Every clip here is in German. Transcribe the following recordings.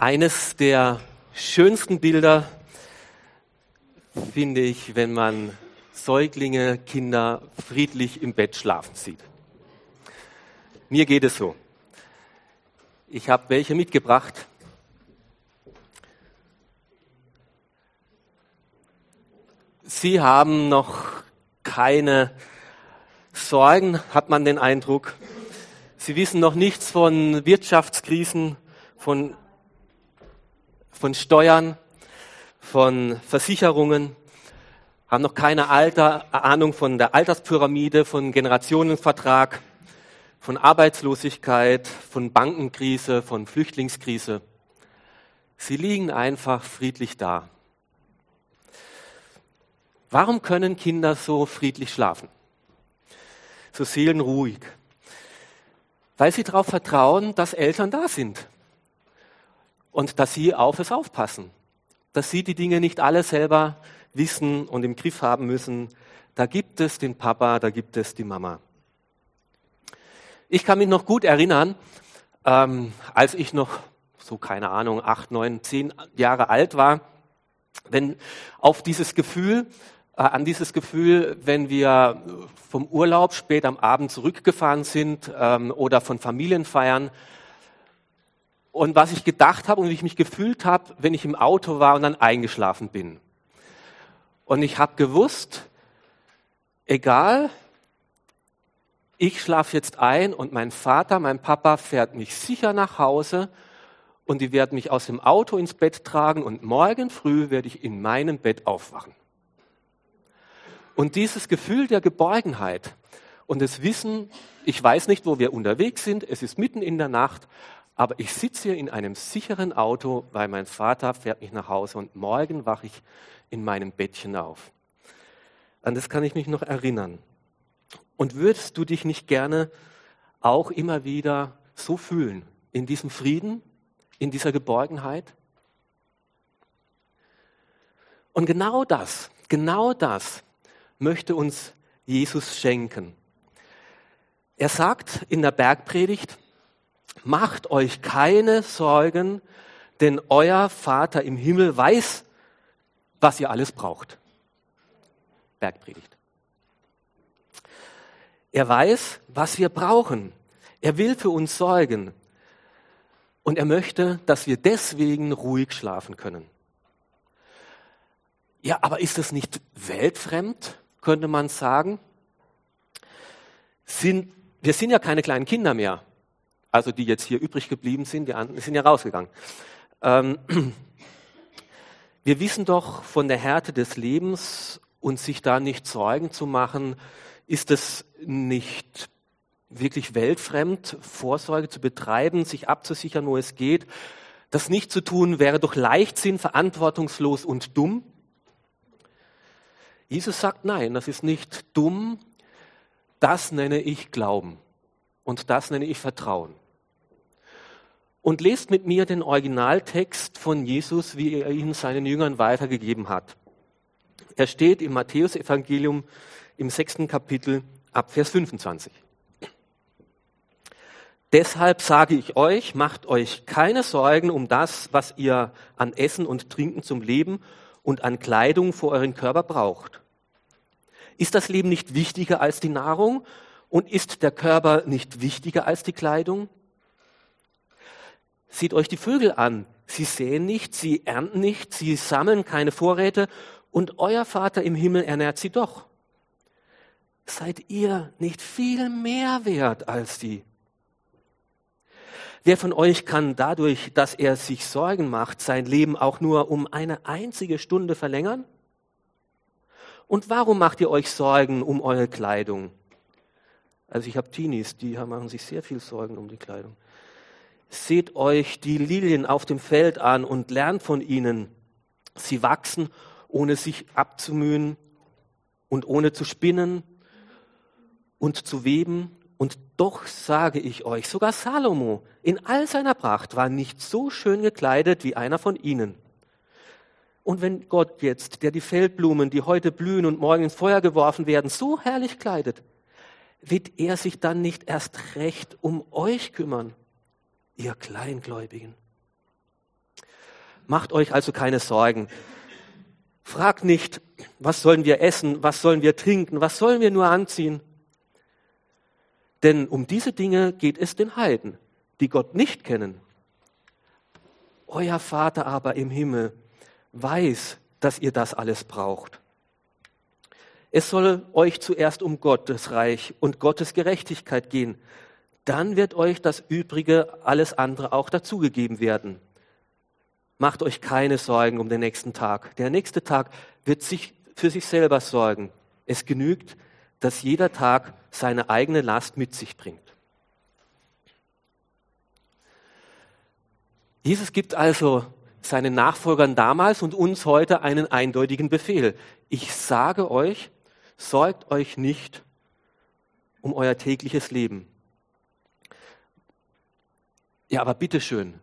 Eines der schönsten Bilder finde ich, wenn man Säuglinge, Kinder friedlich im Bett schlafen sieht. Mir geht es so. Ich habe welche mitgebracht. Sie haben noch keine Sorgen, hat man den Eindruck. Sie wissen noch nichts von Wirtschaftskrisen, von von Steuern, von Versicherungen, haben noch keine Alter, Ahnung von der Alterspyramide, von Generationenvertrag, von Arbeitslosigkeit, von Bankenkrise, von Flüchtlingskrise. Sie liegen einfach friedlich da. Warum können Kinder so friedlich schlafen? So seelenruhig? Weil sie darauf vertrauen, dass Eltern da sind und dass sie auf es aufpassen, dass sie die Dinge nicht alle selber wissen und im Griff haben müssen. Da gibt es den Papa, da gibt es die Mama. Ich kann mich noch gut erinnern, ähm, als ich noch so keine Ahnung acht, neun, zehn Jahre alt war, wenn auf dieses Gefühl, äh, an dieses Gefühl, wenn wir vom Urlaub spät am Abend zurückgefahren sind ähm, oder von Familienfeiern, und was ich gedacht habe und wie ich mich gefühlt habe, wenn ich im Auto war und dann eingeschlafen bin. Und ich habe gewusst, egal, ich schlafe jetzt ein und mein Vater, mein Papa fährt mich sicher nach Hause und die werden mich aus dem Auto ins Bett tragen und morgen früh werde ich in meinem Bett aufwachen. Und dieses Gefühl der Geborgenheit und das Wissen, ich weiß nicht, wo wir unterwegs sind, es ist mitten in der Nacht, aber ich sitze hier in einem sicheren Auto, weil mein Vater fährt mich nach Hause und morgen wache ich in meinem Bettchen auf. An das kann ich mich noch erinnern. Und würdest du dich nicht gerne auch immer wieder so fühlen, in diesem Frieden, in dieser Geborgenheit? Und genau das, genau das möchte uns Jesus schenken. Er sagt in der Bergpredigt, Macht euch keine Sorgen, denn euer Vater im Himmel weiß, was ihr alles braucht. Bergpredigt. Er weiß, was wir brauchen. Er will für uns sorgen. Und er möchte, dass wir deswegen ruhig schlafen können. Ja, aber ist das nicht weltfremd, könnte man sagen? Sind, wir sind ja keine kleinen Kinder mehr also die jetzt hier übrig geblieben sind, die anderen sind ja rausgegangen. Ähm, wir wissen doch von der Härte des Lebens und sich da nicht Sorgen zu machen, ist es nicht wirklich weltfremd, Vorsorge zu betreiben, sich abzusichern, wo es geht. Das nicht zu tun wäre doch Leichtsinn, verantwortungslos und dumm. Jesus sagt, nein, das ist nicht dumm, das nenne ich Glauben und das nenne ich Vertrauen und lest mit mir den Originaltext von Jesus, wie er ihn seinen Jüngern weitergegeben hat. Er steht im Matthäusevangelium im sechsten Kapitel ab Vers 25. Deshalb sage ich euch, macht euch keine Sorgen um das, was ihr an Essen und Trinken zum Leben und an Kleidung für euren Körper braucht. Ist das Leben nicht wichtiger als die Nahrung und ist der Körper nicht wichtiger als die Kleidung? Sieht euch die Vögel an. Sie säen nicht, sie ernten nicht, sie sammeln keine Vorräte und euer Vater im Himmel ernährt sie doch. Seid ihr nicht viel mehr wert als sie? Wer von euch kann dadurch, dass er sich Sorgen macht, sein Leben auch nur um eine einzige Stunde verlängern? Und warum macht ihr euch Sorgen um eure Kleidung? Also ich habe Teenies, die machen sich sehr viel Sorgen um die Kleidung. Seht euch die Lilien auf dem Feld an und lernt von ihnen. Sie wachsen, ohne sich abzumühen und ohne zu spinnen und zu weben. Und doch sage ich euch, sogar Salomo in all seiner Pracht war nicht so schön gekleidet wie einer von ihnen. Und wenn Gott jetzt, der die Feldblumen, die heute blühen und morgen ins Feuer geworfen werden, so herrlich kleidet, wird er sich dann nicht erst recht um euch kümmern, ihr Kleingläubigen. Macht euch also keine Sorgen. Fragt nicht, was sollen wir essen, was sollen wir trinken, was sollen wir nur anziehen. Denn um diese Dinge geht es den Heiden, die Gott nicht kennen. Euer Vater aber im Himmel weiß, dass ihr das alles braucht. Es soll euch zuerst um Gottes Reich und Gottes Gerechtigkeit gehen. Dann wird euch das Übrige, alles andere auch dazugegeben werden. Macht euch keine Sorgen um den nächsten Tag. Der nächste Tag wird sich für sich selber sorgen. Es genügt, dass jeder Tag seine eigene Last mit sich bringt. Jesus gibt also seinen Nachfolgern damals und uns heute einen eindeutigen Befehl. Ich sage euch, sorgt euch nicht um euer tägliches Leben. Ja, aber bitteschön.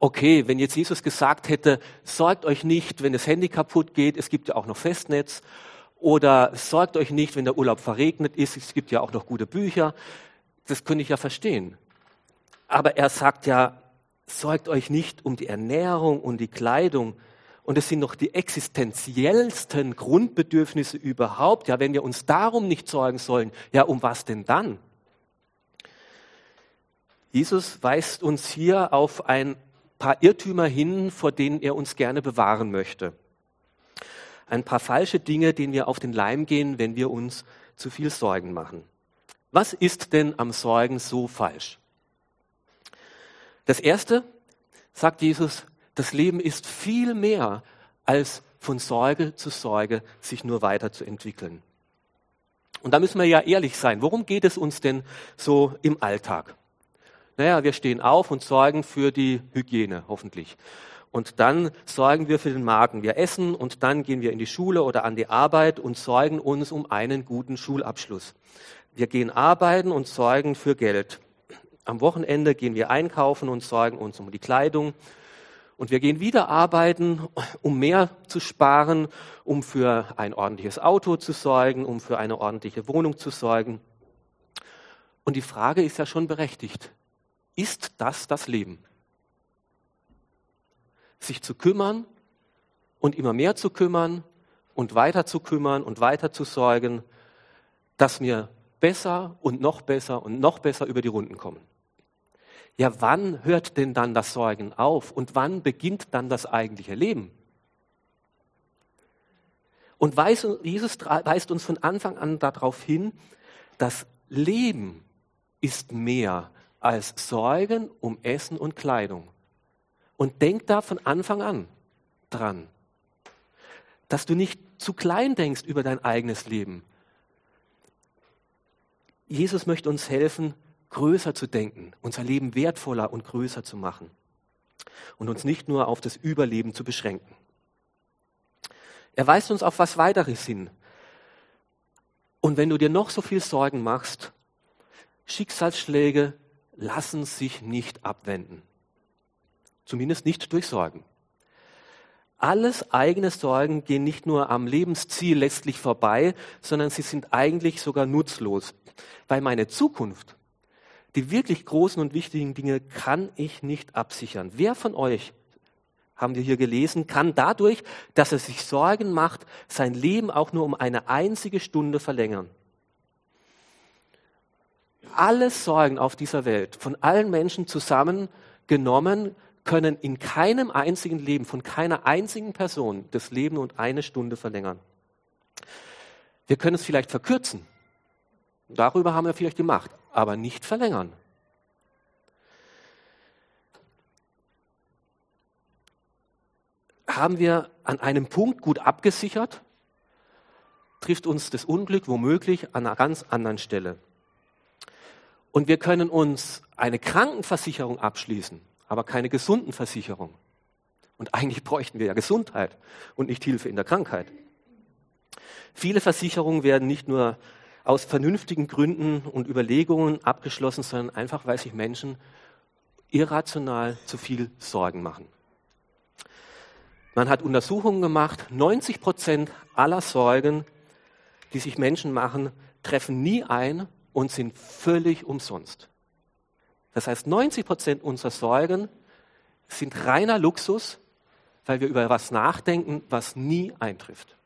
Okay, wenn jetzt Jesus gesagt hätte, sorgt euch nicht, wenn das Handy kaputt geht, es gibt ja auch noch Festnetz, oder sorgt euch nicht, wenn der Urlaub verregnet ist, es gibt ja auch noch gute Bücher, das könnte ich ja verstehen. Aber er sagt ja, sorgt euch nicht um die Ernährung und die Kleidung. Und es sind noch die existenziellsten Grundbedürfnisse überhaupt. Ja, wenn wir uns darum nicht sorgen sollen, ja, um was denn dann? Jesus weist uns hier auf ein paar Irrtümer hin, vor denen er uns gerne bewahren möchte. Ein paar falsche Dinge, denen wir auf den Leim gehen, wenn wir uns zu viel Sorgen machen. Was ist denn am Sorgen so falsch? Das erste, sagt Jesus, das Leben ist viel mehr als von Sorge zu Sorge sich nur weiterzuentwickeln. Und da müssen wir ja ehrlich sein. Worum geht es uns denn so im Alltag? Naja, wir stehen auf und sorgen für die Hygiene, hoffentlich. Und dann sorgen wir für den Magen. Wir essen und dann gehen wir in die Schule oder an die Arbeit und sorgen uns um einen guten Schulabschluss. Wir gehen arbeiten und sorgen für Geld. Am Wochenende gehen wir einkaufen und sorgen uns um die Kleidung. Und wir gehen wieder arbeiten, um mehr zu sparen, um für ein ordentliches Auto zu sorgen, um für eine ordentliche Wohnung zu sorgen. Und die Frage ist ja schon berechtigt. Ist das das Leben? Sich zu kümmern und immer mehr zu kümmern und weiter zu kümmern und weiter zu sorgen, dass wir besser und noch besser und noch besser über die Runden kommen. Ja, wann hört denn dann das Sorgen auf und wann beginnt dann das eigentliche Leben? Und Jesus weist uns von Anfang an darauf hin, das Leben ist mehr als Sorgen um Essen und Kleidung. Und denk da von Anfang an dran, dass du nicht zu klein denkst über dein eigenes Leben. Jesus möchte uns helfen, größer zu denken, unser Leben wertvoller und größer zu machen und uns nicht nur auf das Überleben zu beschränken. Er weist uns auf was weiteres hin. Und wenn du dir noch so viel Sorgen machst, Schicksalsschläge lassen sich nicht abwenden. Zumindest nicht durch Sorgen. Alles eigene Sorgen gehen nicht nur am Lebensziel letztlich vorbei, sondern sie sind eigentlich sogar nutzlos, weil meine Zukunft die wirklich großen und wichtigen Dinge kann ich nicht absichern. Wer von euch, haben wir hier gelesen, kann dadurch, dass er sich Sorgen macht, sein Leben auch nur um eine einzige Stunde verlängern? Alle Sorgen auf dieser Welt, von allen Menschen zusammengenommen, können in keinem einzigen Leben, von keiner einzigen Person das Leben um eine Stunde verlängern. Wir können es vielleicht verkürzen. Darüber haben wir vielleicht die Macht aber nicht verlängern. Haben wir an einem Punkt gut abgesichert, trifft uns das Unglück womöglich an einer ganz anderen Stelle. Und wir können uns eine Krankenversicherung abschließen, aber keine Gesundenversicherung. Und eigentlich bräuchten wir ja Gesundheit und nicht Hilfe in der Krankheit. Viele Versicherungen werden nicht nur aus vernünftigen Gründen und Überlegungen abgeschlossen, sondern einfach, weil sich Menschen irrational zu viel Sorgen machen. Man hat Untersuchungen gemacht, 90 Prozent aller Sorgen, die sich Menschen machen, treffen nie ein und sind völlig umsonst. Das heißt, 90 Prozent unserer Sorgen sind reiner Luxus, weil wir über was nachdenken, was nie eintrifft.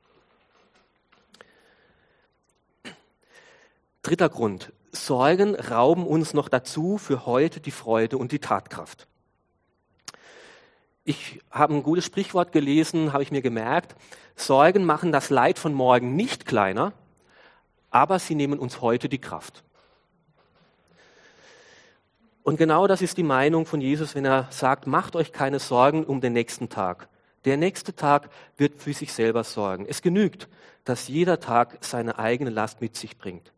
Dritter Grund. Sorgen rauben uns noch dazu für heute die Freude und die Tatkraft. Ich habe ein gutes Sprichwort gelesen, habe ich mir gemerkt. Sorgen machen das Leid von morgen nicht kleiner, aber sie nehmen uns heute die Kraft. Und genau das ist die Meinung von Jesus, wenn er sagt, macht euch keine Sorgen um den nächsten Tag. Der nächste Tag wird für sich selber sorgen. Es genügt, dass jeder Tag seine eigene Last mit sich bringt.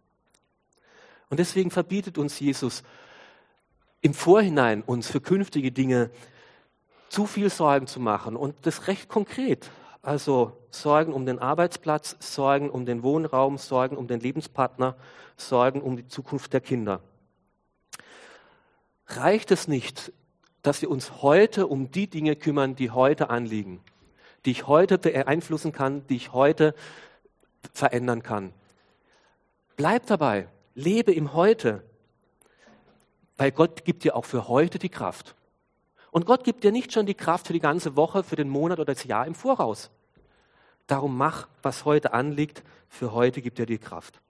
Und deswegen verbietet uns Jesus im Vorhinein uns für künftige Dinge zu viel Sorgen zu machen und das recht konkret. Also Sorgen um den Arbeitsplatz, Sorgen um den Wohnraum, Sorgen um den Lebenspartner, Sorgen um die Zukunft der Kinder reicht es nicht, dass wir uns heute um die Dinge kümmern, die heute anliegen, die ich heute beeinflussen kann, die ich heute verändern kann. Bleib dabei, lebe im Heute, weil Gott gibt dir auch für heute die Kraft. Und Gott gibt dir nicht schon die Kraft für die ganze Woche, für den Monat oder das Jahr im Voraus. Darum mach, was heute anliegt, für heute gibt dir die Kraft.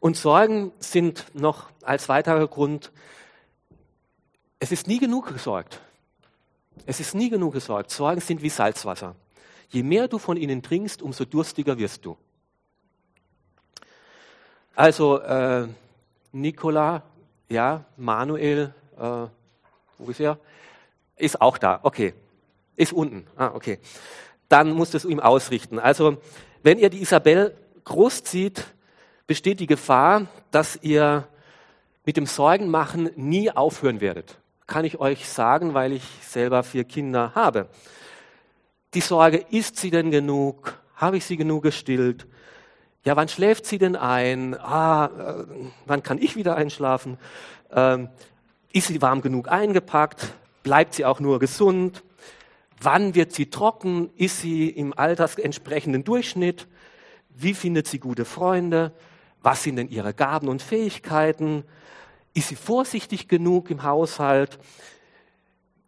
Und Sorgen sind noch als weiterer Grund, es ist nie genug gesorgt. Es ist nie genug gesorgt. Sorgen sind wie Salzwasser. Je mehr du von ihnen trinkst, umso durstiger wirst du. Also äh, Nikola, ja, Manuel, äh, wo ist er? Ist auch da. Okay, ist unten. Ah, okay. Dann musst du es ihm ausrichten. Also wenn ihr die Isabel großzieht, besteht die Gefahr, dass ihr mit dem Sorgenmachen nie aufhören werdet. Kann ich euch sagen, weil ich selber vier Kinder habe. Die Sorge, ist sie denn genug? Habe ich sie genug gestillt? Ja, wann schläft sie denn ein? Ah, äh, wann kann ich wieder einschlafen? Ähm, ist sie warm genug eingepackt? Bleibt sie auch nur gesund? Wann wird sie trocken? Ist sie im altersentsprechenden Durchschnitt? Wie findet sie gute Freunde? Was sind denn ihre Gaben und Fähigkeiten? Ist sie vorsichtig genug im Haushalt?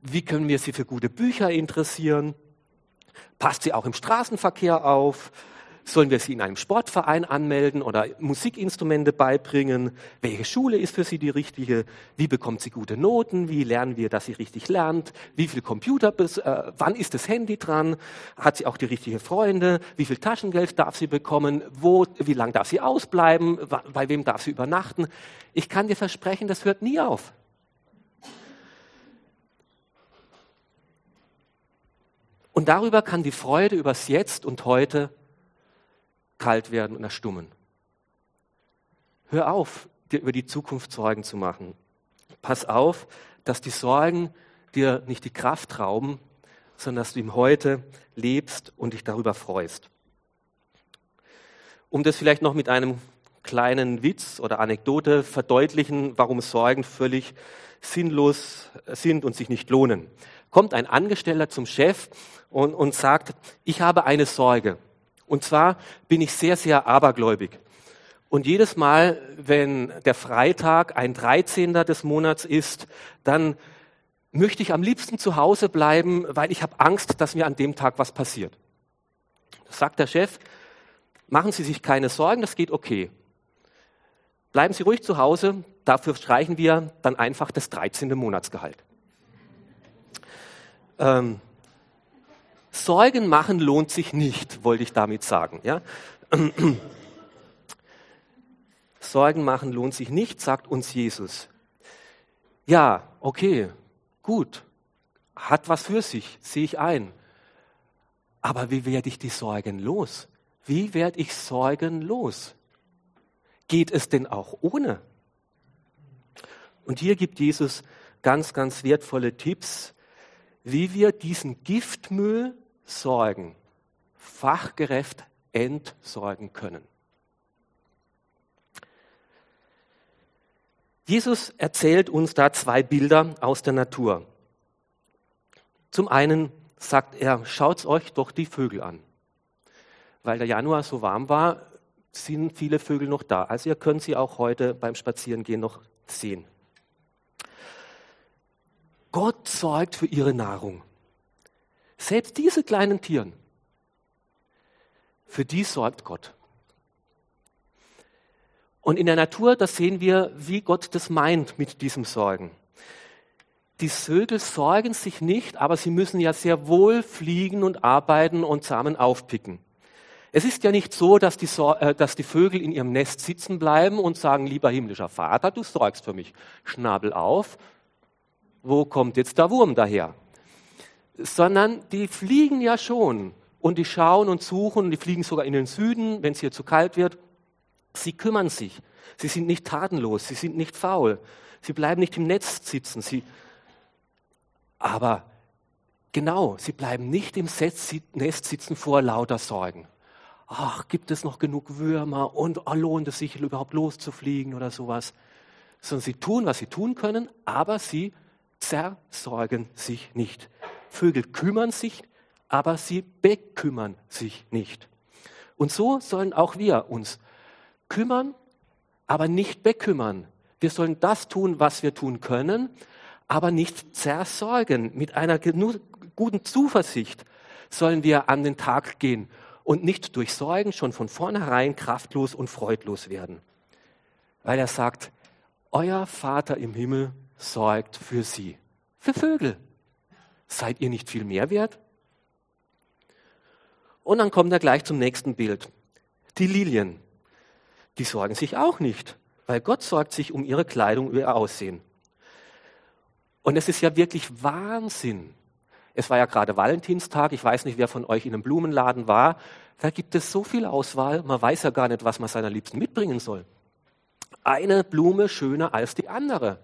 Wie können wir sie für gute Bücher interessieren? Passt sie auch im Straßenverkehr auf? Sollen wir sie in einem Sportverein anmelden oder Musikinstrumente beibringen? Welche Schule ist für sie die richtige? Wie bekommt sie gute Noten? Wie lernen wir, dass sie richtig lernt? Wie viel Computer, äh, wann ist das Handy dran? Hat sie auch die richtigen Freunde? Wie viel Taschengeld darf sie bekommen? Wo, wie lange darf sie ausbleiben? Bei wem darf sie übernachten? Ich kann dir versprechen, das hört nie auf. Und darüber kann die Freude übers Jetzt und heute kalt werden und erstummen. Hör auf, dir über die Zukunft Sorgen zu machen. Pass auf, dass die Sorgen dir nicht die Kraft rauben, sondern dass du im Heute lebst und dich darüber freust. Um das vielleicht noch mit einem kleinen Witz oder Anekdote verdeutlichen, warum Sorgen völlig sinnlos sind und sich nicht lohnen. Kommt ein Angestellter zum Chef und, und sagt, ich habe eine Sorge. Und zwar bin ich sehr, sehr abergläubig. Und jedes Mal, wenn der Freitag ein 13. des Monats ist, dann möchte ich am liebsten zu Hause bleiben, weil ich habe Angst, dass mir an dem Tag was passiert. Das sagt der Chef, machen Sie sich keine Sorgen, das geht okay. Bleiben Sie ruhig zu Hause, dafür streichen wir dann einfach das 13. Monatsgehalt. Ähm, Sorgen machen lohnt sich nicht, wollte ich damit sagen. Ja? Sorgen machen lohnt sich nicht, sagt uns Jesus. Ja, okay, gut, hat was für sich, sehe ich ein. Aber wie werde ich die Sorgen los? Wie werde ich Sorgen los? Geht es denn auch ohne? Und hier gibt Jesus ganz, ganz wertvolle Tipps, wie wir diesen Giftmüll Sorgen fachgerecht entsorgen können. Jesus erzählt uns da zwei Bilder aus der Natur. Zum einen sagt er, schaut euch doch die Vögel an. Weil der Januar so warm war, sind viele Vögel noch da. Also ihr könnt sie auch heute beim Spazierengehen noch sehen. Gott sorgt für ihre Nahrung. Selbst diese kleinen Tieren, für die sorgt Gott. Und in der Natur, da sehen wir, wie Gott das meint mit diesem Sorgen. Die Vögel sorgen sich nicht, aber sie müssen ja sehr wohl fliegen und arbeiten und Samen aufpicken. Es ist ja nicht so, dass die, äh, dass die, Vögel in ihrem Nest sitzen bleiben und sagen, lieber himmlischer Vater, du sorgst für mich. Schnabel auf. Wo kommt jetzt der Wurm daher? Sondern die fliegen ja schon und die schauen und suchen, die fliegen sogar in den Süden, wenn es hier zu kalt wird Sie kümmern sich. Sie sind nicht tatenlos. Sie sind nicht faul. Sie bleiben nicht im Netz sitzen. Sie, aber genau, sie bleiben nicht im Nest sitzen vor lauter Sorgen. Ach, gibt es noch genug Würmer und oh, lohnt es sich überhaupt loszufliegen oder sowas? Sondern sie tun, was sie tun können, aber sie zersorgen sich nicht. Vögel kümmern sich, aber sie bekümmern sich nicht. Und so sollen auch wir uns kümmern, aber nicht bekümmern. Wir sollen das tun, was wir tun können, aber nicht zersorgen. Mit einer guten Zuversicht sollen wir an den Tag gehen und nicht durch Sorgen schon von vornherein kraftlos und freudlos werden. Weil er sagt, euer Vater im Himmel sorgt für sie. Für Vögel. Seid ihr nicht viel mehr wert? Und dann kommt er gleich zum nächsten Bild. Die Lilien die sorgen sich auch nicht, weil Gott sorgt sich um ihre Kleidung, um ihr Aussehen. Und es ist ja wirklich Wahnsinn. Es war ja gerade Valentinstag. Ich weiß nicht, wer von euch in einem Blumenladen war. Da gibt es so viel Auswahl. Man weiß ja gar nicht, was man seiner Liebsten mitbringen soll. Eine Blume schöner als die andere.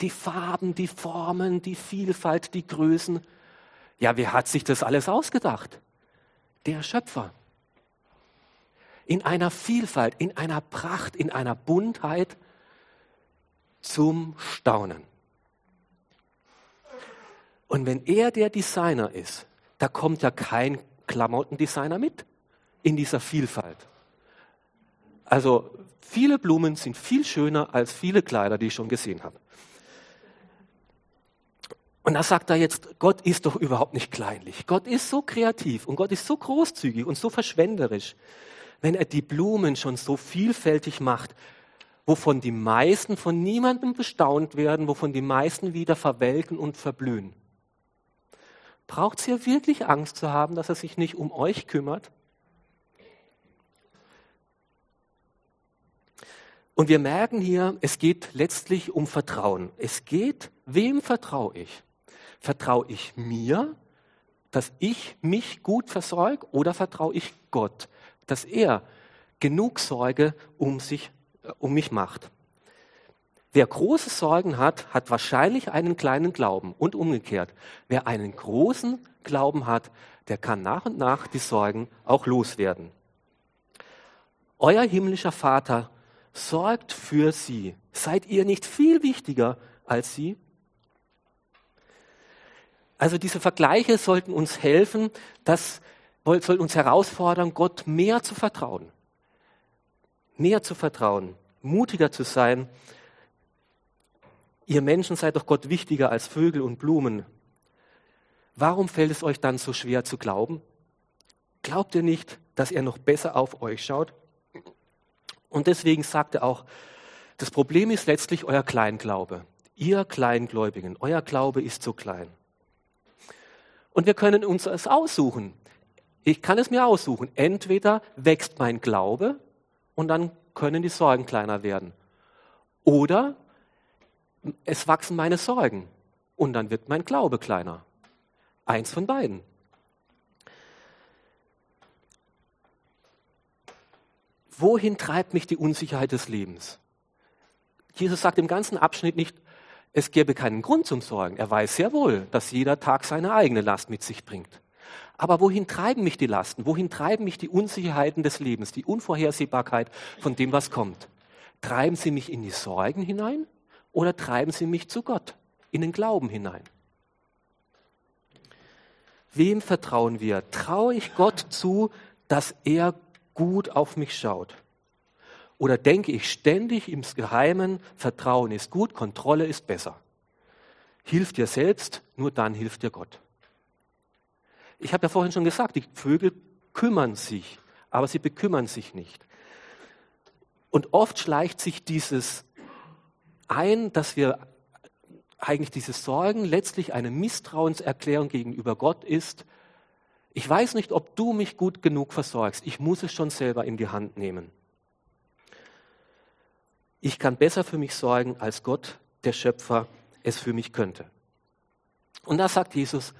Die Farben, die Formen, die Vielfalt, die Größen. Ja, wer hat sich das alles ausgedacht? Der Schöpfer in einer Vielfalt, in einer Pracht, in einer Buntheit zum Staunen. Und wenn er der Designer ist, da kommt ja kein Klamottendesigner mit in dieser Vielfalt. Also viele Blumen sind viel schöner als viele Kleider, die ich schon gesehen habe. Und da sagt er jetzt, Gott ist doch überhaupt nicht kleinlich. Gott ist so kreativ und Gott ist so großzügig und so verschwenderisch wenn er die Blumen schon so vielfältig macht, wovon die meisten von niemandem bestaunt werden, wovon die meisten wieder verwelken und verblühen. Braucht es hier wirklich Angst zu haben, dass er sich nicht um euch kümmert? Und wir merken hier, es geht letztlich um Vertrauen. Es geht, wem vertraue ich? Vertraue ich mir, dass ich mich gut versorge oder vertraue ich Gott, dass er genug Sorge um, sich, äh, um mich macht. Wer große Sorgen hat, hat wahrscheinlich einen kleinen Glauben und umgekehrt. Wer einen großen Glauben hat, der kann nach und nach die Sorgen auch loswerden. Euer himmlischer Vater sorgt für sie. Seid ihr nicht viel wichtiger als sie? Also diese Vergleiche sollten uns helfen, dass soll uns herausfordern, Gott mehr zu vertrauen. Mehr zu vertrauen, mutiger zu sein. Ihr Menschen seid doch Gott wichtiger als Vögel und Blumen. Warum fällt es euch dann so schwer zu glauben? Glaubt ihr nicht, dass er noch besser auf euch schaut? Und deswegen sagt er auch, das Problem ist letztlich euer Kleinglaube. Ihr Kleingläubigen, euer Glaube ist so klein. Und wir können uns es aussuchen. Ich kann es mir aussuchen. Entweder wächst mein Glaube und dann können die Sorgen kleiner werden. Oder es wachsen meine Sorgen und dann wird mein Glaube kleiner. Eins von beiden. Wohin treibt mich die Unsicherheit des Lebens? Jesus sagt im ganzen Abschnitt nicht, es gäbe keinen Grund zum Sorgen. Er weiß sehr wohl, dass jeder Tag seine eigene Last mit sich bringt. Aber wohin treiben mich die Lasten? Wohin treiben mich die Unsicherheiten des Lebens, die Unvorhersehbarkeit von dem, was kommt? Treiben sie mich in die Sorgen hinein oder treiben sie mich zu Gott, in den Glauben hinein? Wem vertrauen wir? Traue ich Gott zu, dass er gut auf mich schaut? Oder denke ich ständig im Geheimen, Vertrauen ist gut, Kontrolle ist besser? Hilf dir selbst, nur dann hilft dir Gott. Ich habe ja vorhin schon gesagt, die Vögel kümmern sich, aber sie bekümmern sich nicht. Und oft schleicht sich dieses ein, dass wir eigentlich diese Sorgen letztlich eine Misstrauenserklärung gegenüber Gott ist. Ich weiß nicht, ob du mich gut genug versorgst. Ich muss es schon selber in die Hand nehmen. Ich kann besser für mich sorgen, als Gott, der Schöpfer, es für mich könnte. Und da sagt Jesus,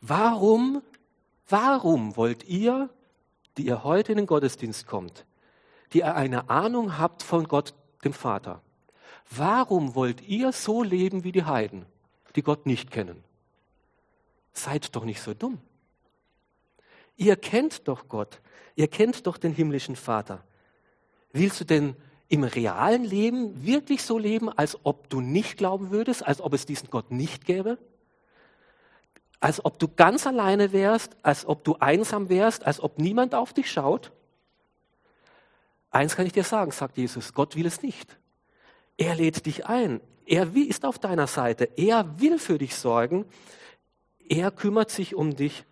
warum, warum wollt ihr, die ihr heute in den Gottesdienst kommt, die ihr eine Ahnung habt von Gott, dem Vater, Warum wollt ihr so leben wie die Heiden, die Gott nicht kennen? Seid doch nicht so dumm. Ihr kennt doch Gott. Ihr kennt doch den himmlischen Vater. Willst du denn im realen Leben wirklich so leben, als ob du nicht glauben würdest, als ob es diesen Gott nicht gäbe? Als ob du ganz alleine wärst, als ob du einsam wärst, als ob niemand auf dich schaut? Eins kann ich dir sagen, sagt Jesus, Gott will es nicht. Er lädt dich ein. Er ist auf deiner Seite. Er will für dich sorgen. Er kümmert sich um dich.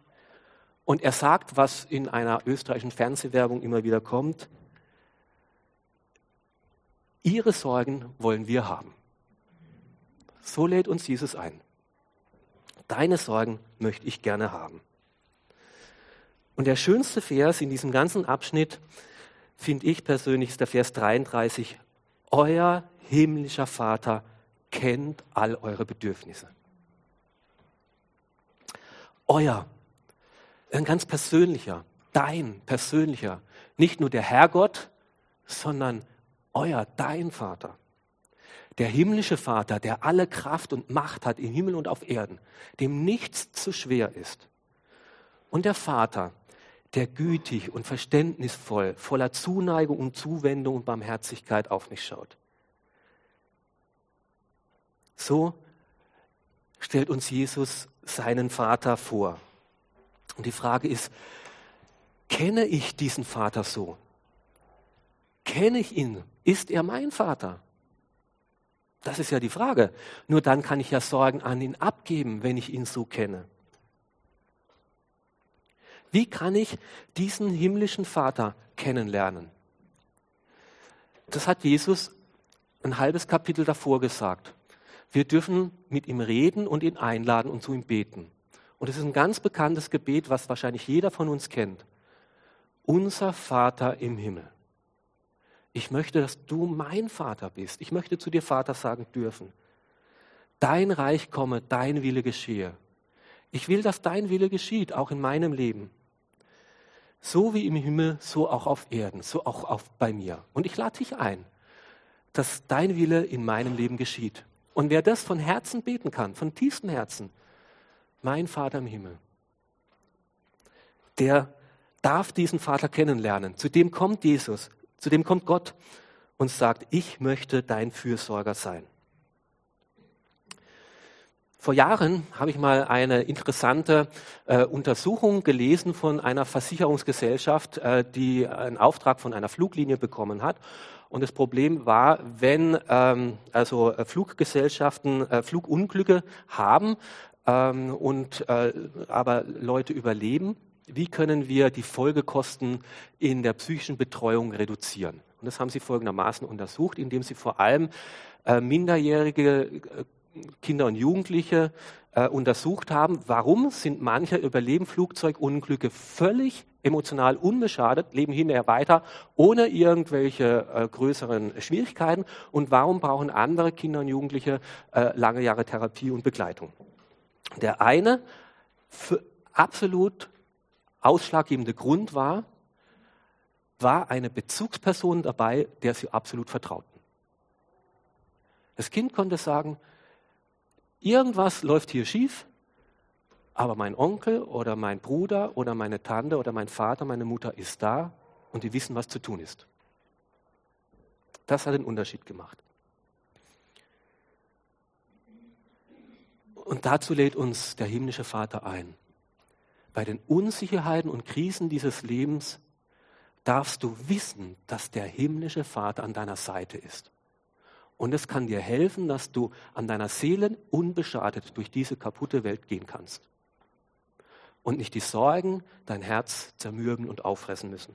Und er sagt, was in einer österreichischen Fernsehwerbung immer wieder kommt. Ihre Sorgen wollen wir haben. So lädt uns Jesus ein. Deine Sorgen möchte ich gerne haben. Und der schönste Vers in diesem ganzen Abschnitt, finde ich persönlich, ist der Vers 33. Euer himmlischer Vater kennt all eure Bedürfnisse. Euer, ein ganz persönlicher, dein persönlicher, nicht nur der Herrgott, sondern euer, dein Vater. Der himmlische Vater, der alle Kraft und Macht hat im Himmel und auf Erden, dem nichts zu schwer ist. Und der Vater, der gütig und verständnisvoll, voller Zuneigung und Zuwendung und Barmherzigkeit auf mich schaut. So stellt uns Jesus seinen Vater vor. Und die Frage ist, kenne ich diesen Vater so? Kenne ich ihn? Ist er mein Vater? Das ist ja die Frage. Nur dann kann ich ja Sorgen an ihn abgeben, wenn ich ihn so kenne. Wie kann ich diesen himmlischen Vater kennenlernen? Das hat Jesus ein halbes Kapitel davor gesagt. Wir dürfen mit ihm reden und ihn einladen und zu ihm beten. Und es ist ein ganz bekanntes Gebet, was wahrscheinlich jeder von uns kennt. Unser Vater im Himmel. Ich möchte, dass du mein Vater bist. Ich möchte zu dir Vater sagen dürfen. Dein Reich komme, dein Wille geschehe. Ich will, dass dein Wille geschieht, auch in meinem Leben. So wie im Himmel, so auch auf Erden, so auch auf, bei mir. Und ich lade dich ein, dass dein Wille in meinem Leben geschieht. Und wer das von Herzen beten kann, von tiefstem Herzen, mein Vater im Himmel, der darf diesen Vater kennenlernen. Zu dem kommt Jesus, zu dem kommt Gott und sagt, ich möchte dein Fürsorger sein. Vor Jahren habe ich mal eine interessante äh, Untersuchung gelesen von einer Versicherungsgesellschaft, äh, die einen Auftrag von einer Fluglinie bekommen hat. Und das Problem war, wenn ähm, also äh, Fluggesellschaften äh, Flugunglücke haben ähm, und äh, aber Leute überleben, wie können wir die Folgekosten in der psychischen Betreuung reduzieren? Und das haben sie folgendermaßen untersucht, indem sie vor allem äh, minderjährige äh, Kinder und Jugendliche äh, untersucht haben, warum sind manche überleben Flugzeugunglücke völlig emotional unbeschadet, leben hinterher weiter ohne irgendwelche äh, größeren Schwierigkeiten und warum brauchen andere Kinder und Jugendliche äh, lange Jahre Therapie und Begleitung. Der eine absolut ausschlaggebende Grund war, war eine Bezugsperson dabei, der sie absolut vertrauten. Das Kind konnte sagen, irgendwas läuft hier schief, aber mein Onkel oder mein Bruder oder meine Tante oder mein Vater, meine Mutter ist da und die wissen, was zu tun ist. Das hat den Unterschied gemacht. Und dazu lädt uns der himmlische Vater ein. Bei den Unsicherheiten und Krisen dieses Lebens darfst du wissen, dass der himmlische Vater an deiner Seite ist. Und es kann dir helfen, dass du an deiner Seele unbeschadet durch diese kaputte Welt gehen kannst. und nicht die Sorgen dein Herz zermürben und auffressen müssen.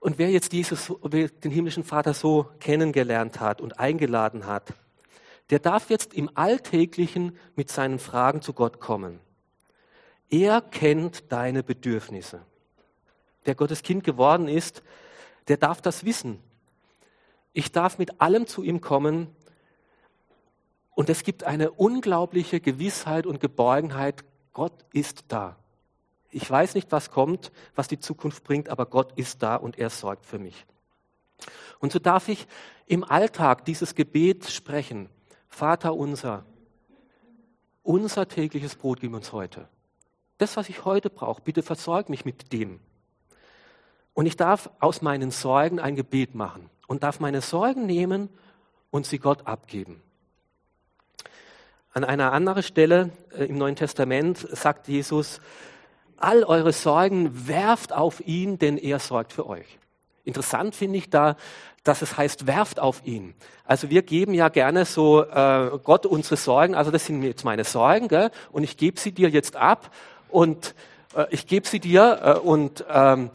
Und wer jetzt wer den himmlischen Vater so kennengelernt hat und eingeladen hat, der darf jetzt im Alltäglichen mit seinen Fragen zu Gott kommen. Er kennt deine Bedürfnisse. Der Gottes Kind geworden ist, der darf das wissen. Ich darf mit allem zu ihm kommen und es gibt eine unglaubliche Gewissheit und Geborgenheit, Gott ist da. Ich weiß nicht, was kommt, was die Zukunft bringt, aber Gott ist da und er sorgt für mich. Und so darf ich im Alltag dieses Gebet sprechen. Vater unser, unser tägliches Brot gib uns heute. Das, was ich heute brauche, bitte versorg mich mit dem. Und ich darf aus meinen Sorgen ein Gebet machen und darf meine Sorgen nehmen und sie Gott abgeben. An einer anderen Stelle äh, im Neuen Testament sagt Jesus, all eure Sorgen werft auf ihn, denn er sorgt für euch. Interessant finde ich da, dass es heißt, werft auf ihn. Also wir geben ja gerne so äh, Gott unsere Sorgen, also das sind jetzt meine Sorgen, gell? und ich gebe sie dir jetzt ab und äh, ich gebe sie dir äh, und ähm,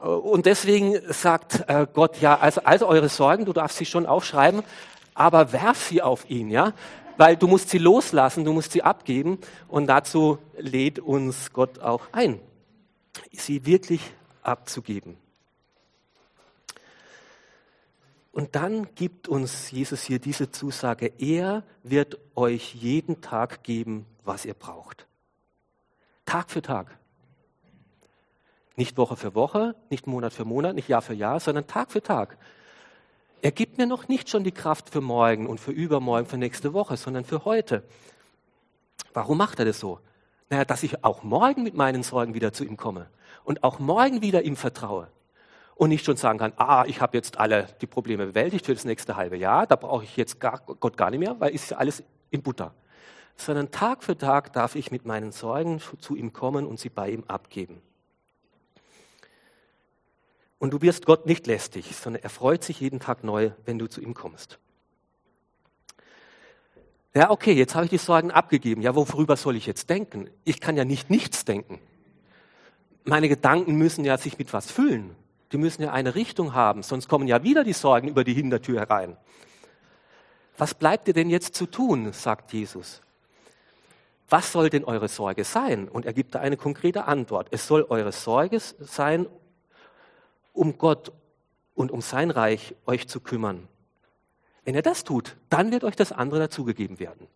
und deswegen sagt äh, Gott, ja, also, also eure Sorgen, du darfst sie schon aufschreiben, aber werf sie auf ihn, ja weil du musst sie loslassen, du musst sie abgeben und dazu lädt uns Gott auch ein, sie wirklich abzugeben. Und dann gibt uns Jesus hier diese Zusage, er wird euch jeden Tag geben, was ihr braucht. Tag für Tag. Nicht Woche für Woche, nicht Monat für Monat, nicht Jahr für Jahr, sondern Tag für Tag. Er gibt mir noch nicht schon die Kraft für morgen und für übermorgen, für nächste Woche, sondern für heute. Warum macht er das so? Naja, dass ich auch morgen mit meinen Sorgen wieder zu ihm komme und auch morgen wieder ihm vertraue und nicht schon sagen kann, ah, ich habe jetzt alle die Probleme bewältigt für das nächste halbe Jahr, da brauche ich jetzt gar, Gott gar nicht mehr, weil ist ja alles in Butter. Sondern Tag für Tag darf ich mit meinen Sorgen zu ihm kommen und sie bei ihm abgeben. Und du wirst Gott nicht lästig, sondern er freut sich jeden Tag neu, wenn du zu ihm kommst. Ja, okay, jetzt habe ich die Sorgen abgegeben. Ja, worüber soll ich jetzt denken? Ich kann ja nicht nichts denken. Meine Gedanken müssen ja sich mit was füllen. Die müssen ja eine Richtung haben, sonst kommen ja wieder die Sorgen über die Hintertür herein. Was bleibt dir denn jetzt zu tun, sagt Jesus. Was soll denn eure Sorge sein? Und er gibt da eine konkrete Antwort. Es soll eure Sorge sein um Gott und um sein Reich euch zu kümmern. Wenn ihr das tut, dann wird euch das andere dazugegeben werden.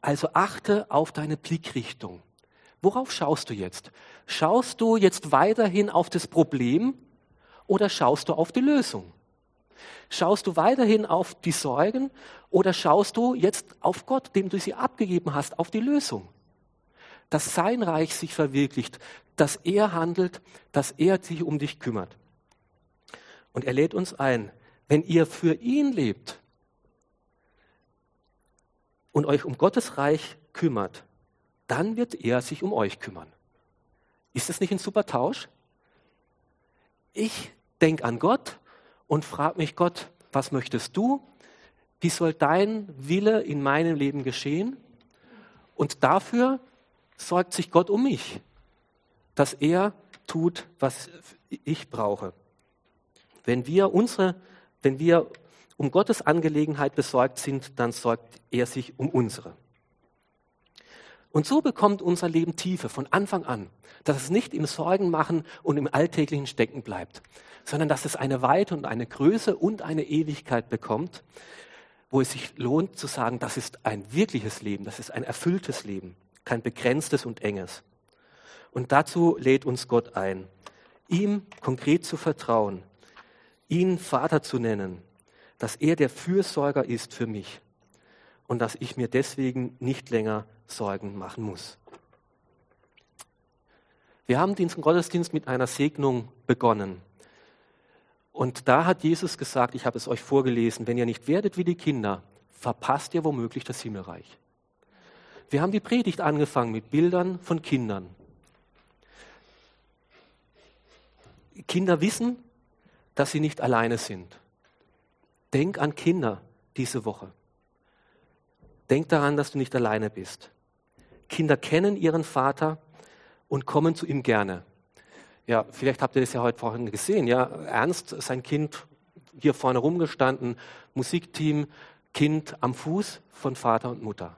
Also achte auf deine Blickrichtung. Worauf schaust du jetzt? Schaust du jetzt weiterhin auf das Problem oder schaust du auf die Lösung? Schaust du weiterhin auf die Sorgen oder schaust du jetzt auf Gott, dem du sie abgegeben hast, auf die Lösung? Dass sein Reich sich verwirklicht, dass er handelt, dass er sich um dich kümmert. Und er lädt uns ein, wenn ihr für ihn lebt und euch um Gottes Reich kümmert, dann wird er sich um euch kümmern. Ist das nicht ein super Tausch? Ich denke an Gott und frage mich, Gott, was möchtest du? Wie soll dein Wille in meinem Leben geschehen? Und dafür sorgt sich Gott um mich dass er tut, was ich brauche. Wenn wir unsere, wenn wir um Gottes Angelegenheit besorgt sind, dann sorgt er sich um unsere. Und so bekommt unser Leben Tiefe von Anfang an, dass es nicht im Sorgen machen und im alltäglichen Stecken bleibt, sondern dass es eine Weite und eine Größe und eine Ewigkeit bekommt, wo es sich lohnt zu sagen, das ist ein wirkliches Leben, das ist ein erfülltes Leben, kein begrenztes und enges. Und dazu lädt uns Gott ein, ihm konkret zu vertrauen, ihn Vater zu nennen, dass er der Fürsorger ist für mich und dass ich mir deswegen nicht länger Sorgen machen muss. Wir haben diesen Gottesdienst mit einer Segnung begonnen. Und da hat Jesus gesagt, ich habe es euch vorgelesen, wenn ihr nicht werdet wie die Kinder, verpasst ihr womöglich das Himmelreich. Wir haben die Predigt angefangen mit Bildern von Kindern. Kinder wissen, dass sie nicht alleine sind. Denk an Kinder diese Woche. Denk daran, dass du nicht alleine bist. Kinder kennen ihren Vater und kommen zu ihm gerne. Ja, vielleicht habt ihr das ja heute vorhin gesehen. Ja, Ernst, sein Kind hier vorne rumgestanden, Musikteam, Kind am Fuß von Vater und Mutter.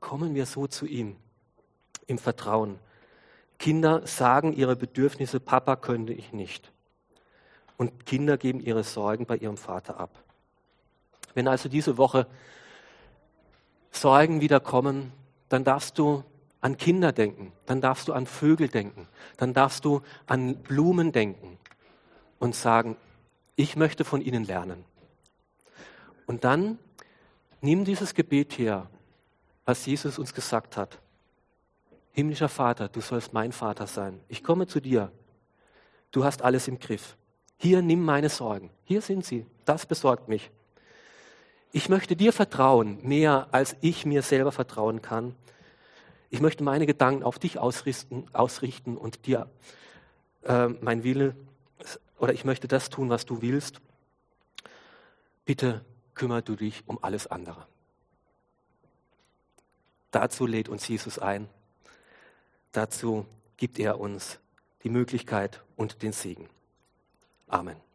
Kommen wir so zu ihm im Vertrauen. Kinder sagen ihre Bedürfnisse, Papa könnte ich nicht. Und Kinder geben ihre Sorgen bei ihrem Vater ab. Wenn also diese Woche Sorgen wieder kommen, dann darfst du an Kinder denken, dann darfst du an Vögel denken, dann darfst du an Blumen denken und sagen, ich möchte von ihnen lernen. Und dann nimm dieses Gebet her, was Jesus uns gesagt hat. Himmlischer Vater, du sollst mein Vater sein. Ich komme zu dir. Du hast alles im Griff. Hier nimm meine Sorgen. Hier sind sie. Das besorgt mich. Ich möchte dir vertrauen, mehr als ich mir selber vertrauen kann. Ich möchte meine Gedanken auf dich ausrichten, ausrichten und dir äh, mein Wille, oder ich möchte das tun, was du willst. Bitte kümmere du dich um alles andere. Dazu lädt uns Jesus ein. Dazu gibt er uns die Möglichkeit und den Segen. Amen.